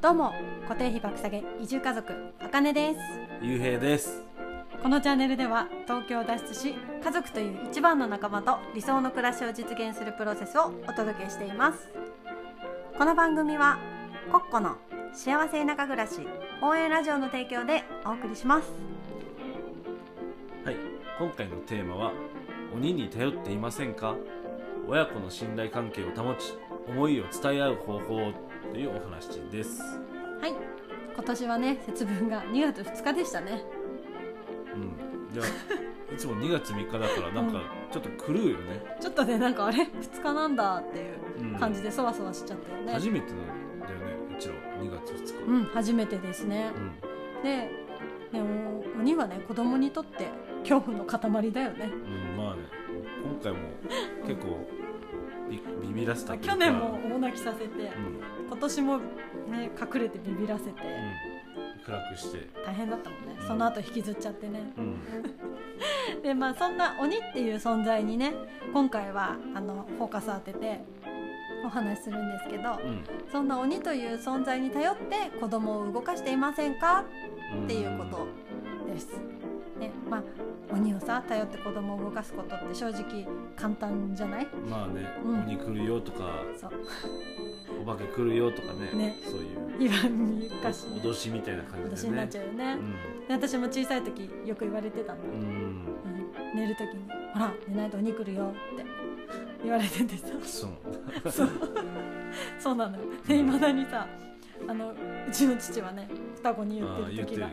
どうも固定費爆下げ移住家族あかねです。ゆうへいです。このチャンネルでは東京を脱出し家族という一番の仲間と理想の暮らしを実現するプロセスをお届けしています。この番組はコッコの幸せ田舎暮らし応援ラジオの提供でお送りします。はい今回のテーマは鬼に頼っていませんか？親子の信頼関係を保ち思いを伝え合う方法というお話です。はい。今年はね節分が2月2日でしたね。うん。じゃあ いつも2月3日だからなんかちょっと狂うよね、ちょっとねなんかあれ？2日なんだっていううん。感じでそわそわしちゃったよね。初めてなんだよねうちら2月2日。うん初めてですね。うん、ででも鬼はね子供にとって恐怖の塊だよね。うんまあね。今回も結構ビビビらせた去年も大泣きさせてうん、今年もね隠れてビビらせてうん、暗くして。大変だったもんね。うん。その後引きずっちゃってね。うん。でまあそんな鬼っていう存在にね今回はあのフォーカス当ててお話しするんですけどうん。そんな鬼という存在に頼って子供を動かしていませんか？うんっていうことです。ねまあ、鬼をさ頼って子供を動かすことって正直簡単じゃない？まあね、うん。鬼来るよとかそう。お化け来るよとかねね。そういう。言わんゆかし。い脅しみたいな感じでね。私になっちゃうよね、で私も小さい時よく言われてたんだ、うん、うん。うん寝る時に「ほら寝ないと鬼来るよ」って。言われててさ。そう。そう。なのよ。でいまだにさあのうちの父はね双子に言あってる時が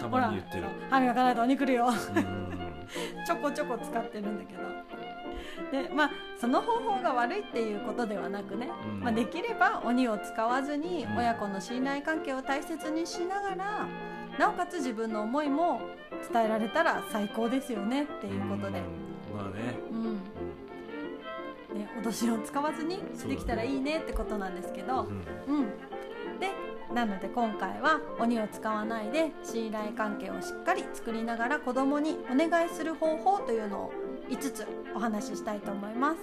たほらまに言ってる。歯磨かないと鬼来るよ。うん。ちょこちょこ使ってるんだけど。でまあその方法が悪いっていうことではなくね、うん。まあ、できれば鬼を使わずにうん。親子の信頼関係を大切にしながらなおかつ自分の思いも伝えられたら最高ですよねっていうことで、うん。まあね、うん。ね、脅しを使わずにできたらいいねってことなんですけど、うん。うん、でなので今回は鬼を使わないで信頼関係をしっかり作りながら子供にお願いする方法というのを5つお話ししたいと思います。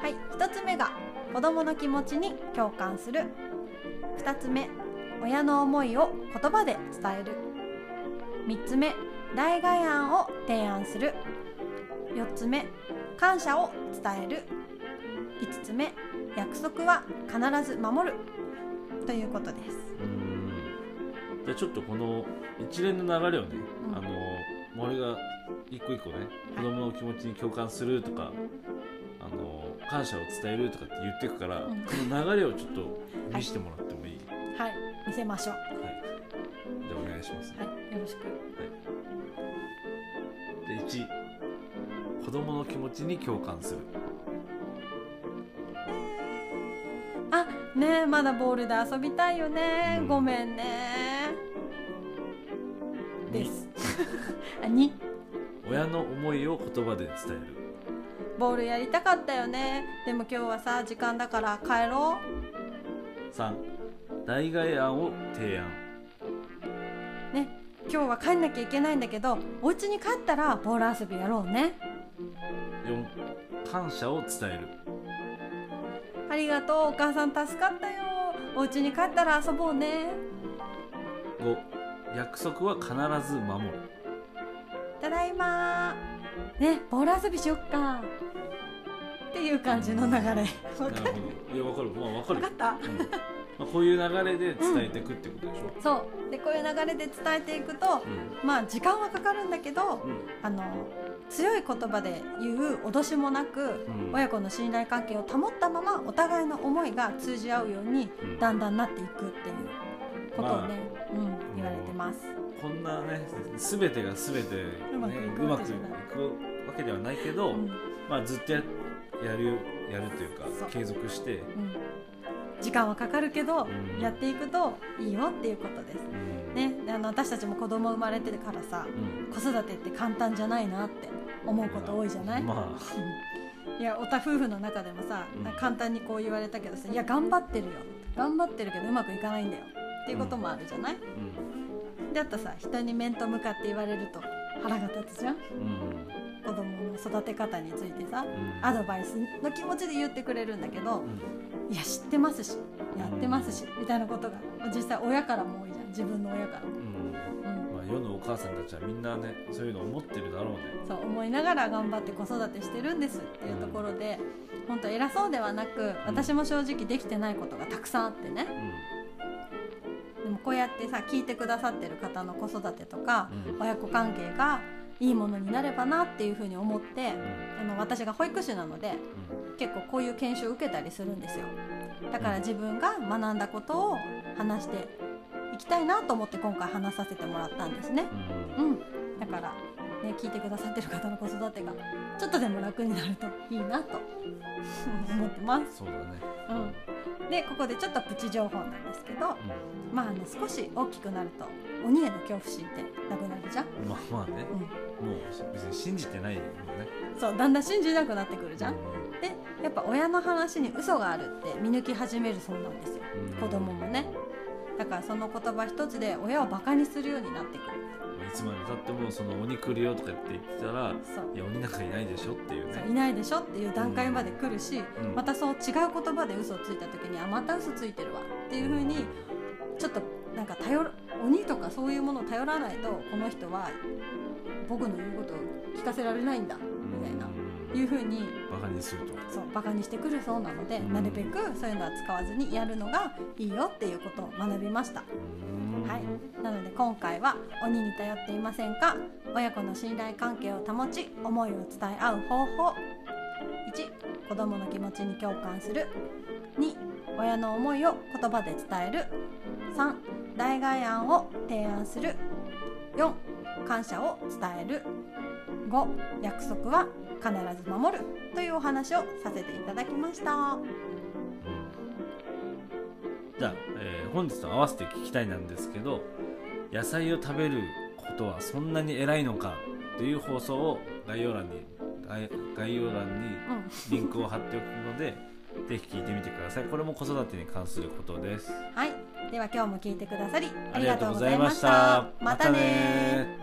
はい、1つ目が子供の気持ちに共感する。2つ目親の思いを言葉で伝える。3つ目代替案を提案する。4つ目感謝を伝える。5つ目約束は必ず守るということです。うん。じゃあちょっとこの一連の流れをね、うん。あの俺が一個一個ね子供の気持ちに共感するとかあの感謝を伝えるとかって言ってくから、うん。この流れをちょっと見せてもらってもいい、はい、見せましょう。はい、じゃあお願いします、はい、よろしく。で1子供の気持ちに共感する。あ、ねえ、まだボールで遊びたいよね。うんごめんね。でにす。あ、に、親の思いを言葉で伝えるボールやりたかったよね。でも今日はさ、時間だから帰ろ3代替案を提案う。ね、今日は帰んなきゃいけないんだけど、お家に帰ったらボール遊びやろうね。4感謝を伝えるありがとう、お母さん助かったよ。お家に帰ったら遊ぼうね。5約束は必ず守る。ただいまね、ボール遊びしよっか。っていう感じの流れ。わかなるほど。いやわかる。まあわかるよ。った？うん。まあ、こういう流れで伝えていくってことでしょ、そう。でこういう流れで伝えていくとうん。まあ時間はかかるんだけどうん。あの強い言葉で言う脅しもなく、うん。親子の信頼関係を保ったままお互いの思いが通じ合うようにうん。だんだんなっていくっていうことをね、うん、言われてます。こんなね全てが全て、ね、うまくいくくいわけではないけど、うん。まあ、ずっとややるやるというか継続して、うん。時間はかかるけど、うん。やっていくといいよっていうことです。うん。ね、であの私たちも子供生まれてからさうん。子育てって簡単じゃないなって思うこと多いじゃない、ま いやおた夫婦の中でもさ、簡単にこう言われたけどさ「いや頑張ってるよ」頑張ってるけどうまくいかないんだよ。っていうこともあるじゃない、あうん。だったさ人に面と向かって言われると腹が立つじゃん？うん。子子供の育て方についてさうん。アドバイスの気持ちで言ってくれるんだけどうん。いや知ってますしやってますしみたいなことが実際親からも多いじゃん。自分の親から。も、母さんたちはみんなねそういうの思ってるだろうね。そう思いながら頑張って子育てしてるんですっていうところで本当偉そうではなく私も正直できてないことがたくさんあってね。でもこうやってさ聞いてくださってる方の子育てとかうん。親子関係がいいものになればなっていうふうに思ってうん。あの私が保育士なので結構こういう研修を受けたりするんですよ。だから自分が学んだことを話してたいなと思って今回話させてもらったんですね。うん。うん。うんだからね聞いてくださってる方の子育てがちょっとでも楽になるといいなと思ってます。そうだね。うん。でここでちょっとプチ情報なんですけどうまああの少し大きくなると鬼への恐怖心ってなくなるじゃん、んまあまあね。うん、もう別に信じてないもんね。そうだんだん信じなくなってくるじゃん。うでやっぱ親の話に嘘があるって見抜き始めるそうなんですよ。ん。子供もねだからその言葉一つで親をバカにするようになってくる。いつまでたってもその鬼来るよとかって言ってたらいや鬼なんかいないでしょっていうね。いないでしょっていう段階まで来るし、うんまたそう違う言葉で嘘をついた時にあまた嘘ついてるわっていう風にちょっとなんか頼る鬼とかそういうものを頼らないとこの人は僕の言うことを聞かせられないんだみたいないう風にバカにすると。そうバカにしてくるそうなので、うん。なるべくそういうのは使わずにやるのがいいよっていうことを学びました。うん。はい、なので今回は鬼に頼っていませんか？親子の信頼関係を保ち思いを伝え合う方法。1子供の気持ちに共感する。2親の思いを言葉で伝える。3代替案を提案する。4感謝を伝える5約束は必ず守るというお話をさせていただきました。うんじゃあ、えー本日と合わせて聞きたいなんですけど野菜を食べることはそんなに偉いのかという放送を概要欄に概概要欄にうん。リンクを貼っておくので ぜひ聞いてみてください。これも子育てに関することです。はい。では今日も聞いてくださりあありがとうございました。またね